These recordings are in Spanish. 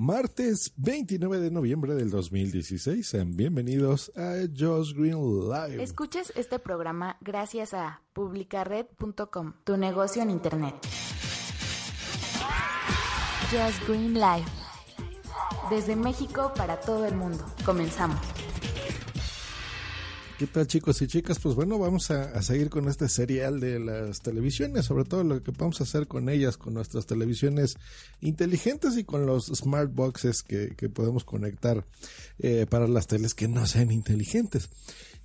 Martes 29 de noviembre del 2016. Sean bienvenidos a Josh Green Live. Escuches este programa gracias a publicared.com, tu negocio en internet. Josh Green Live. Desde México para todo el mundo. Comenzamos. ¿Qué tal chicos y chicas? Pues bueno, vamos a, seguir con este serial de las televisiones, sobre todo lo que vamos hacer con ellas, con nuestras televisiones inteligentes y con los smart boxes que, podemos conectar eh, para las teles que no sean inteligentes.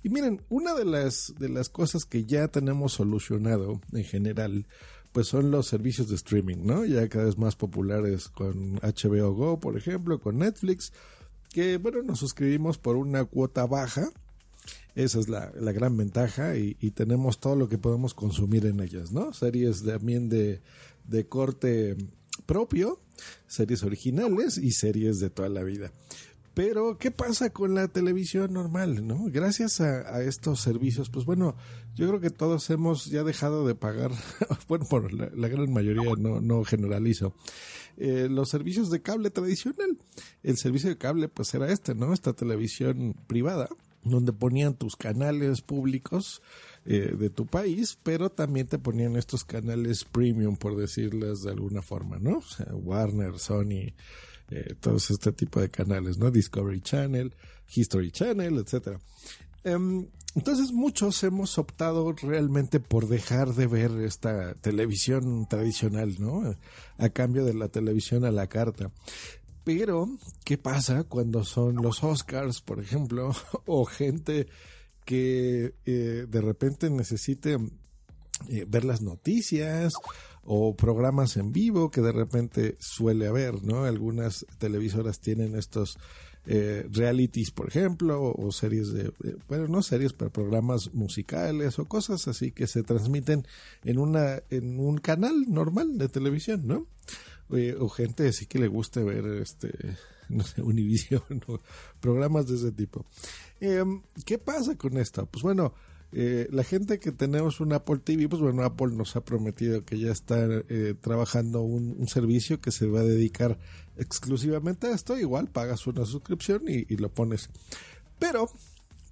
Y miren, una de las, de las cosas que ya tenemos solucionado en general, pues son los servicios de streaming, ¿no? Ya cada vez más populares con HBO Go, por ejemplo, con Netflix, que bueno, nos suscribimos por una cuota baja esa es la, gran ventaja y, tenemos todo lo que podemos consumir en ellas, ¿no? Series también de, de corte propio, series originales y series de toda la vida. Pero, ¿qué pasa con la televisión normal? ¿no? Gracias a, estos servicios, pues bueno, yo creo que todos hemos ya dejado de pagar, bueno, por la, gran mayoría, no, no generalizo, eh, los servicios de cable tradicional. El servicio de cable, pues era este, ¿no? Esta televisión privada donde ponían tus canales públicos eh, de tu país, pero también te ponían estos canales premium, por decirles de alguna forma, ¿no? O sea, Warner, Sony, eh, todos este tipo de canales, ¿no? Discovery Channel, History Channel, etcétera. Em, entonces muchos hemos optado realmente por dejar de ver esta televisión tradicional, ¿no? A cambio de la televisión a la carta. Pero, ¿qué pasa cuando son los Oscars, por ejemplo, o gente que eh, de repente necesite eh, ver las noticias o programas en vivo que de repente suele haber, ¿no? Algunas televisoras tienen estos eh, realities, por ejemplo, o, series de, bueno, no series, pero programas musicales o cosas así que se transmiten en una en un canal normal de televisión, ¿no? O gente así que le guste ver este no sé, Univision o programas de ese tipo. Em, ¿Qué pasa con esto? Pues bueno, eh, la gente que tenemos un Apple TV, pues bueno, Apple nos ha prometido que ya está eh, trabajando un, servicio que se va a dedicar exclusivamente a esto. Igual pagas una suscripción y, lo pones. Pero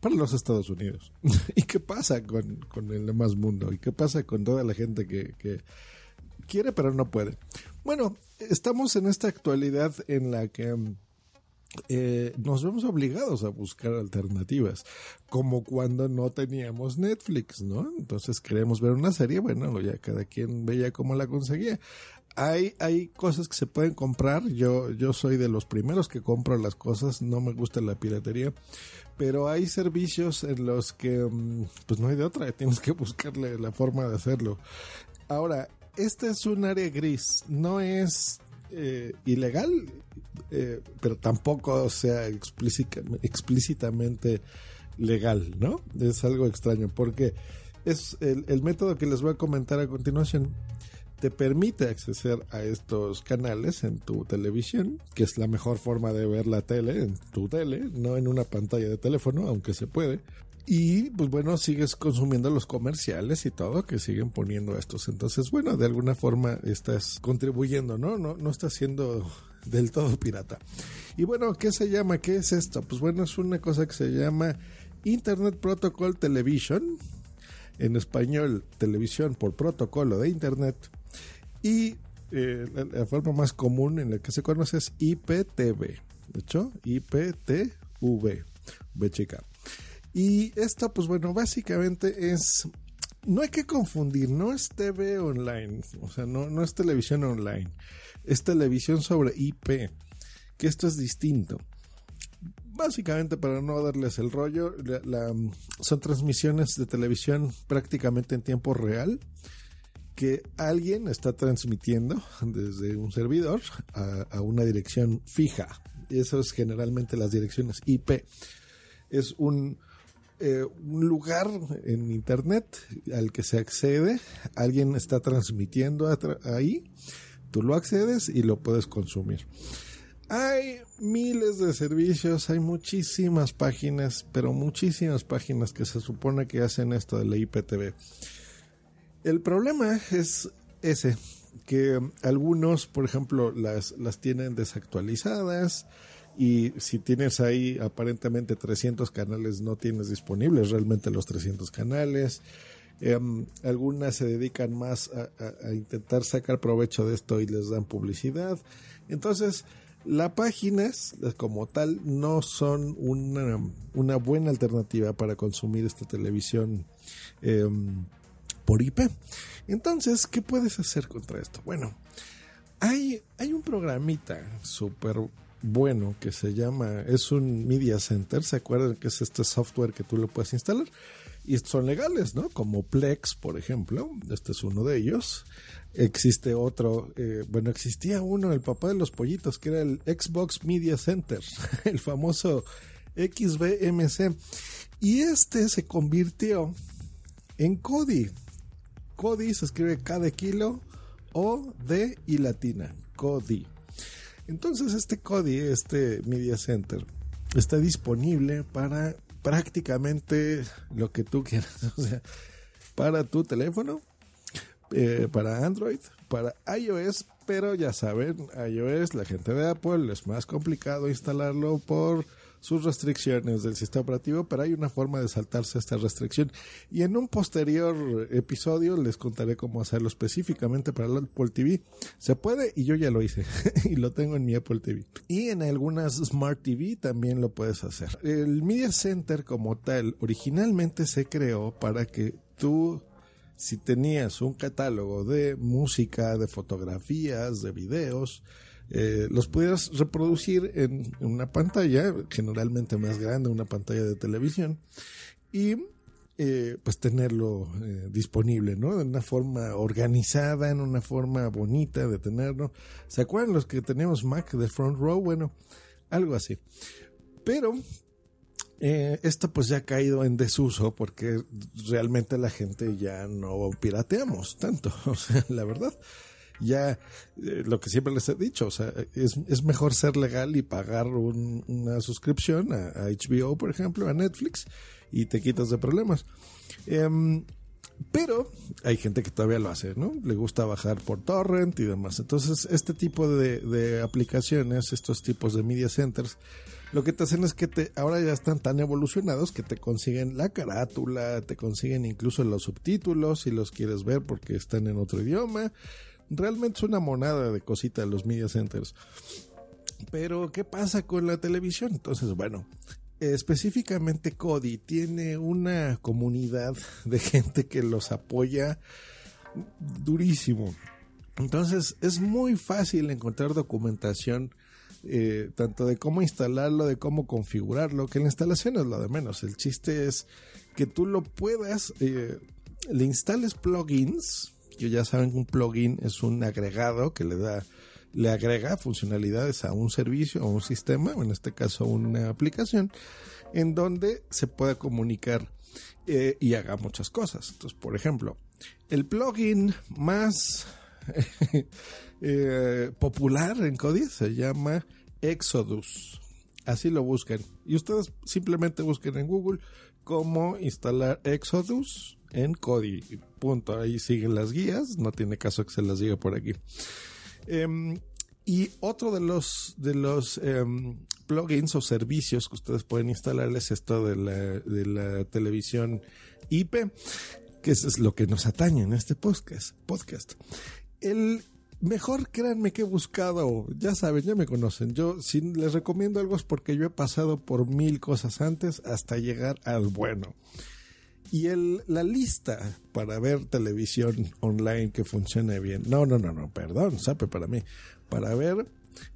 para los Estados Unidos. ¿Y qué pasa con, con, el demás mundo? ¿Y qué pasa con toda la gente que quiere pero no puede? Bueno, estamos en esta actualidad en la que eh, nos vemos obligados a buscar alternativas, como cuando no teníamos Netflix, ¿no? Entonces queremos ver una serie, bueno, ya cada quien veía cómo la conseguía. Hay, hay cosas que se pueden comprar, yo, yo soy de los primeros que compro las cosas, no me gusta la piratería, pero hay servicios en los que mm, pues no hay de otra, tienes que buscarle la forma de hacerlo. Ahora, este es un área gris, no es eh, ilegal, eh, pero tampoco sea explícitamente legal, ¿no? Es algo extraño porque es el, método que les voy a comentar a continuación te permite acceder a estos canales en tu televisión, que es la mejor forma de ver la tele, en tu tele, no en una pantalla de teléfono, aunque se puede. Y pues bueno, sigues consumiendo los comerciales y todo que siguen poniendo estos. Entonces, bueno, de alguna forma estás contribuyendo, ¿no? No, no estás siendo del todo pirata. Y bueno, ¿qué se llama? ¿Qué es esto? Pues bueno, es una cosa que se llama Internet Protocol Television. En español, televisión por protocolo de Internet. Y eh, la, forma más común en la que se conoce es IPTV. De hecho, IPTV. B chica. Y esto, pues bueno, básicamente es no hay que confundir, no es TV online, o sea, no, no es televisión online, es televisión sobre IP, que esto es distinto. básicamente para no darles el rollo, la- son transmisiones de televisión prácticamente en tiempo real que alguien está transmitiendo desde un servidor a, a una dirección fija. Eso es generalmente las direcciones IP. Es un, eh, un lugar en Internet al que se accede. Alguien está transmitiendo ahí. Tú lo accedes y lo puedes consumir. Hay miles de servicios, hay muchísimas páginas, pero muchísimas páginas que se supone que hacen esto de la IPTV. El problema es ese, que algunos, por ejemplo, las, las tienen desactualizadas y si tienes ahí aparentemente 300 canales, no tienes disponibles realmente los 300 canales. Em, algunas se dedican más a, intentar sacar provecho de esto y les dan publicidad. Entonces, las páginas eh, como tal no son una, una buena alternativa para consumir esta televisión em, por IP. Entonces, ¿qué puedes hacer contra esto? Bueno, hay, hay un programita súper bueno que se llama, es un Media Center, ¿se acuerdan que es este software que tú lo puedes instalar? Y son legales, ¿no? Como Plex, por ejemplo, este es uno de ellos. Existe otro, eh, bueno, existía uno, el papá de los pollitos, que era el Xbox Media Center, el famoso XBMC. Y este se convirtió en Kodi. Kodi se escribe K de kilo, O, D y latina. Kodi. Entonces este Kodi, este Media Center, está disponible para prácticamente lo que tú quieras. O sea, para tu teléfono, eh, para Android, para iOS, pero ya saben, iOS, la gente de Apple, es más complicado instalarlo por sus restricciones del sistema operativo, pero hay una forma de saltarse esta restricción. Y en un posterior episodio les contaré cómo hacerlo específicamente para el Apple TV. Se puede y yo ya lo hice y lo tengo en mi Apple TV. Y en algunas Smart TV también lo puedes hacer. El Media Center como tal originalmente se creó para que tú si tenías un catálogo de música, de fotografías, de videos, eh, los pudieras reproducir en una pantalla, generalmente más grande, una pantalla de televisión, y eh, pues tenerlo eh, disponible, ¿no? De una forma organizada, en una forma bonita de tenerlo. ¿Se acuerdan los que tenemos Mac de Front Row? Bueno, algo así. Pero eh, esto pues ya ha caído en desuso porque realmente la gente ya no pirateamos tanto, o sea, la verdad. Ya eh, lo que siempre les he dicho, o sea, es, es mejor ser legal y pagar un- una suscripción a, HBO, por ejemplo, a Netflix, y te quitas de problemas. Em, pero hay gente que todavía lo hace, ¿no? Le gusta bajar por torrent y demás. Entonces, este tipo de, de aplicaciones, estos tipos de media centers, lo que te hacen es que te, ahora ya están tan evolucionados que te consiguen la carátula, te consiguen incluso los subtítulos si los quieres ver porque están en otro idioma. Realmente es una monada de cosita los media centers. Pero, ¿qué pasa con la televisión? Entonces, bueno, específicamente Cody tiene una comunidad de gente que los apoya durísimo. Entonces es muy fácil encontrar documentación eh, tanto de cómo instalarlo, de cómo configurarlo, que la instalación es lo de menos. El chiste es que tú lo puedas, eh, le instales plugins, que ya saben que un plugin es un agregado que le da, le agrega funcionalidades a un servicio o un sistema, en este caso una aplicación, en donde se pueda comunicar eh, y haga muchas cosas. Entonces, por ejemplo, el plugin más eh, popular en Kodi se llama Exodus. Así lo buscan. Y ustedes simplemente busquen en Google cómo instalar Exodus en Kodi. Punto. Ahí siguen las guías. No tiene caso que se las diga por aquí. Em, y otro de los, de los em, plugins o servicios que ustedes pueden instalar es esto de la, televisión IP, que es lo que nos atañe en este podcast. podcast. El mejor, créanme que he buscado, ya saben, ya me conocen. Yo, si les recomiendo algo es porque yo he pasado por mil cosas antes hasta llegar al bueno. Y el, la lista para ver televisión online que funcione bien. No, no, no, no, perdón, sabe para mí. Para ver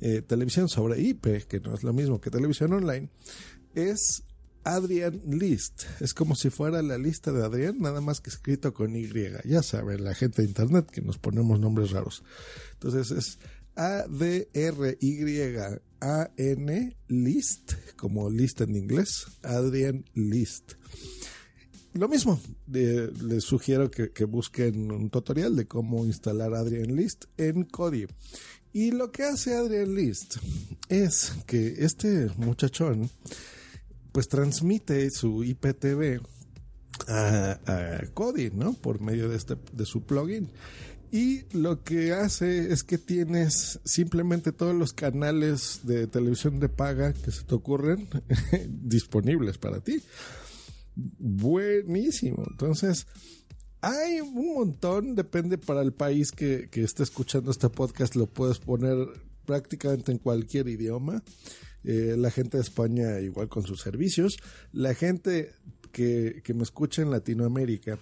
eh, televisión sobre IP, que no es lo mismo que televisión online, es Adrian List. Es como si fuera la lista de Adrián, nada más que escrito con Y. Ya saben, la gente de internet que nos ponemos nombres raros. Entonces es A-D-R-Y-A-N List, como list en inglés. Adrian List. Lo mismo, les sugiero que, que busquen un tutorial de cómo instalar Adrian List en Kodi. Y lo que hace Adrian List es que este muchachón pues transmite su IPTV a, a Kodi, ¿no? Por medio de, este, de su plugin. Y lo que hace es que tienes simplemente todos los canales de televisión de paga que se te ocurren disponibles para ti. Buenísimo. Entonces, hay un montón, depende para el país que, que esté escuchando este podcast, lo puedes poner prácticamente en cualquier idioma. Eh, la gente de España igual con sus servicios. La gente que, que me escucha en Latinoamérica,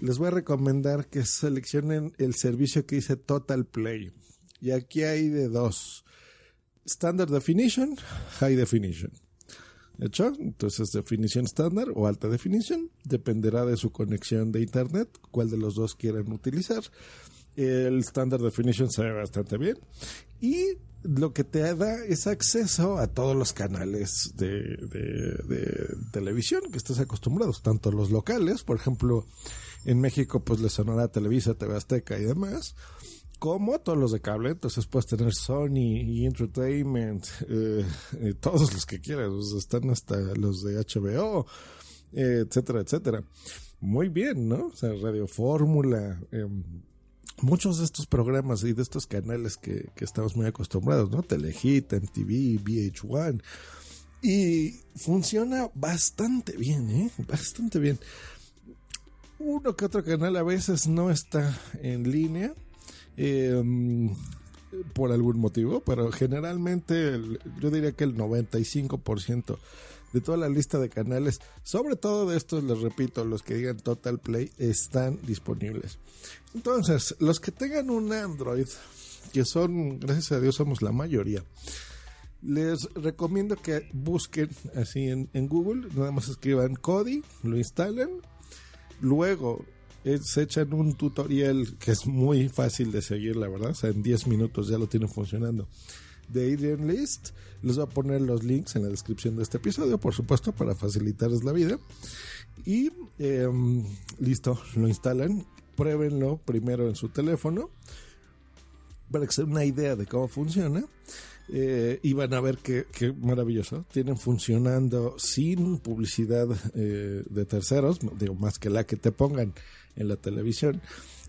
les voy a recomendar que seleccionen el servicio que dice Total Play. Y aquí hay de dos. Standard Definition, High Definition. ¿Hecho? Entonces, definición estándar o alta definición. Dependerá de su conexión de internet, cuál de los dos quieran utilizar. El Standard Definition se ve bastante bien. Y lo que te da es acceso a todos los canales de, de, de televisión que estás acostumbrados, tanto los locales, por ejemplo, en México pues le sonará Televisa, TV Azteca y demás, como todos los de cable, entonces puedes tener Sony y Entertainment, eh, eh, todos los que quieras, están hasta los de HBO, eh, etcétera, etcétera. Muy bien, ¿no? O sea, Radio Fórmula, em, muchos de estos programas y de estos canales que, que estamos muy acostumbrados, ¿no? Telehit, MTV, VH1. Y funciona bastante bien, ¿eh? Bastante bien. Uno que otro canal a veces no está en línea. Eh, por algún motivo, pero generalmente yo diría que el 95% de toda la lista de canales, sobre todo de estos, les repito, los que digan Total Play, están disponibles. Entonces, los que tengan un Android, que son, gracias a Dios, somos la mayoría, les recomiendo que busquen así en, en Google, nada más escriban Kodi, lo instalen, luego se echan un tutorial que es muy fácil de seguir, la verdad, o sea, en 10 minutos ya lo tienen funcionando de Adrian List. Les voy a poner los links en la descripción de este episodio, por supuesto, para facilitarles la vida. Y eh, listo, lo instalan. Pruébenlo primero en su teléfono para que se den una idea de cómo funciona. Eh, y van a ver qué, maravilloso. Tienen funcionando sin publicidad eh, de terceros, digo, más que la que te pongan en la televisión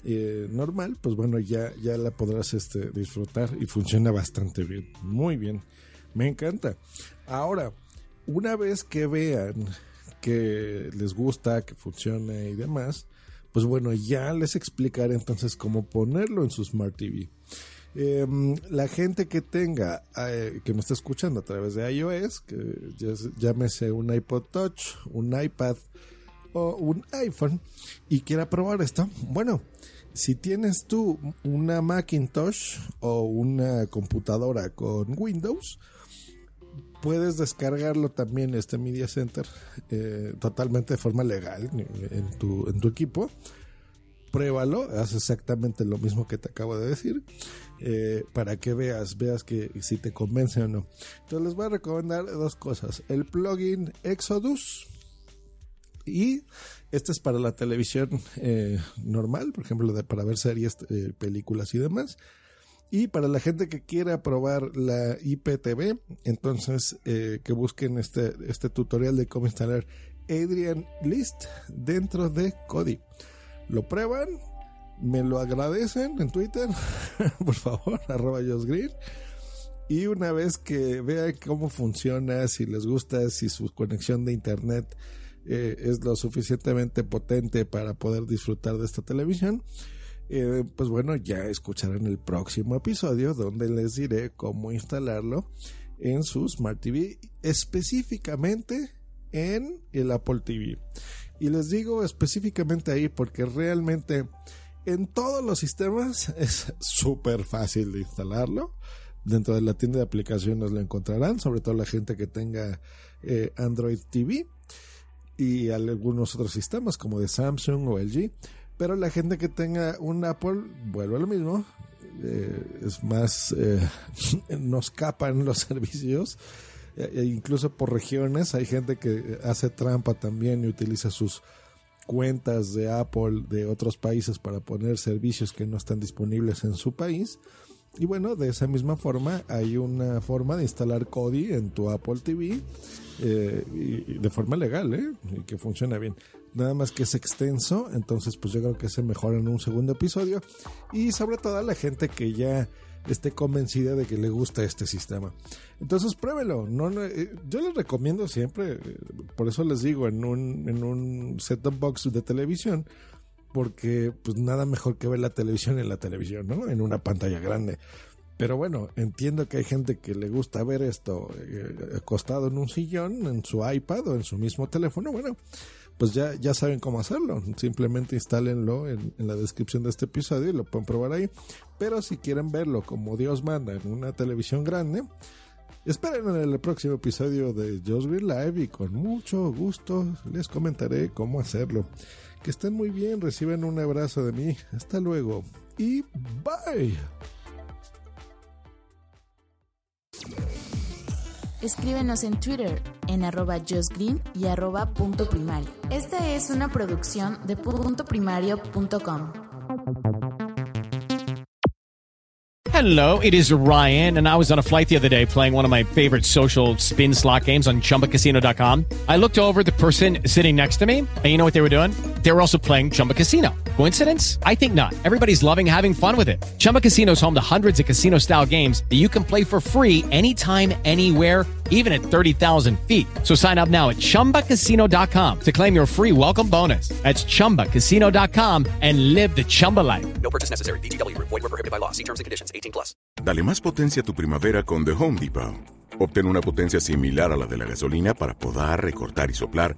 eh, normal, pues bueno, ya, ya la podrás este, disfrutar y funciona bastante bien. Muy bien. Me encanta. Ahora, una vez que vean que les gusta, que funcione y demás, pues bueno, ya les explicaré entonces cómo ponerlo en su Smart TV. Eh, la gente que tenga, eh, que me está escuchando a través de iOS, que llámese un iPod Touch, un iPad un iPhone y quiera probar esto, bueno, si tienes tú una Macintosh o una computadora con Windows, puedes descargarlo también este Media Center eh, totalmente de forma legal en tu, en tu equipo. Pruébalo, haz exactamente lo mismo que te acabo de decir, eh, para que veas, veas que si te convence o no. Entonces les voy a recomendar dos cosas: el plugin Exodus y este es para la televisión eh, normal, por ejemplo, para ver series, eh, películas y demás. Y para la gente que quiera probar la IPTV, entonces eh, que busquen este, este tutorial de cómo instalar Adrian List dentro de Kodi. Lo prueban, me lo agradecen en Twitter, por favor, arroba Green. Y una vez que vean cómo funciona, si les gusta, si su conexión de internet eh, es lo suficientemente potente para poder disfrutar de esta televisión, eh, pues bueno, ya escucharán el próximo episodio donde les diré cómo instalarlo en su Smart TV, específicamente en el Apple TV. Y les digo específicamente ahí porque realmente en todos los sistemas es súper fácil de instalarlo. Dentro de la tienda de aplicaciones lo encontrarán, sobre todo la gente que tenga eh, Android TV y algunos otros sistemas como de Samsung o LG. Pero la gente que tenga un Apple vuelve a lo mismo. Eh, es más, eh, nos capan los servicios. E incluso por regiones hay gente que hace trampa también y utiliza sus cuentas de Apple de otros países para poner servicios que no están disponibles en su país. Y bueno, de esa misma forma hay una forma de instalar Kodi en tu Apple TV eh, y, de forma legal, ¿eh? Y que funciona bien. Nada más que es extenso, entonces pues yo creo que se mejora en un segundo episodio. Y sobre todo a la gente que ya esté convencida de que le gusta este sistema. Entonces pruébelo. No, eh, yo les recomiendo siempre, eh, por eso les digo, en un, en un set-top box de televisión, porque pues nada mejor que ver la televisión en la televisión, ¿no? En una pantalla grande. Pero bueno, entiendo que hay gente que le gusta ver esto eh, acostado en un sillón, en su iPad o en su mismo teléfono. Bueno, pues ya, ya saben cómo hacerlo. Simplemente instálenlo en, la descripción de este episodio y lo pueden probar ahí. Pero si quieren verlo como Dios manda en una televisión grande, esperen en el próximo episodio de Just Green Live y con mucho gusto les comentaré cómo hacerlo. Que estén muy bien, reciben un abrazo de mí. Hasta luego y bye. Escríbenos en Twitter en arroba justgreen y arroba punto primario. Esta es una producción de puntoprimario.com. Hello, it is Ryan, and I was on a flight the other day playing one of my favorite social spin slot games on chumbacasino.com. I looked over the person sitting next to me, and you know what they were doing? They were also playing Chumba Casino. Coincidence? I think not. Everybody's loving having fun with it. Chumba Casino is home to hundreds of casino style games that you can play for free anytime, anywhere, even at 30,000 feet. So sign up now at chumbacasino.com to claim your free welcome bonus. That's chumbacasino.com and live the Chumba life. No purchase necessary. DTW, void, were prohibited by law. See terms and conditions 18 plus. Dale más potencia a tu primavera con The Home Depot. Obtén una potencia similar a la de la gasolina para podar, recortar y soplar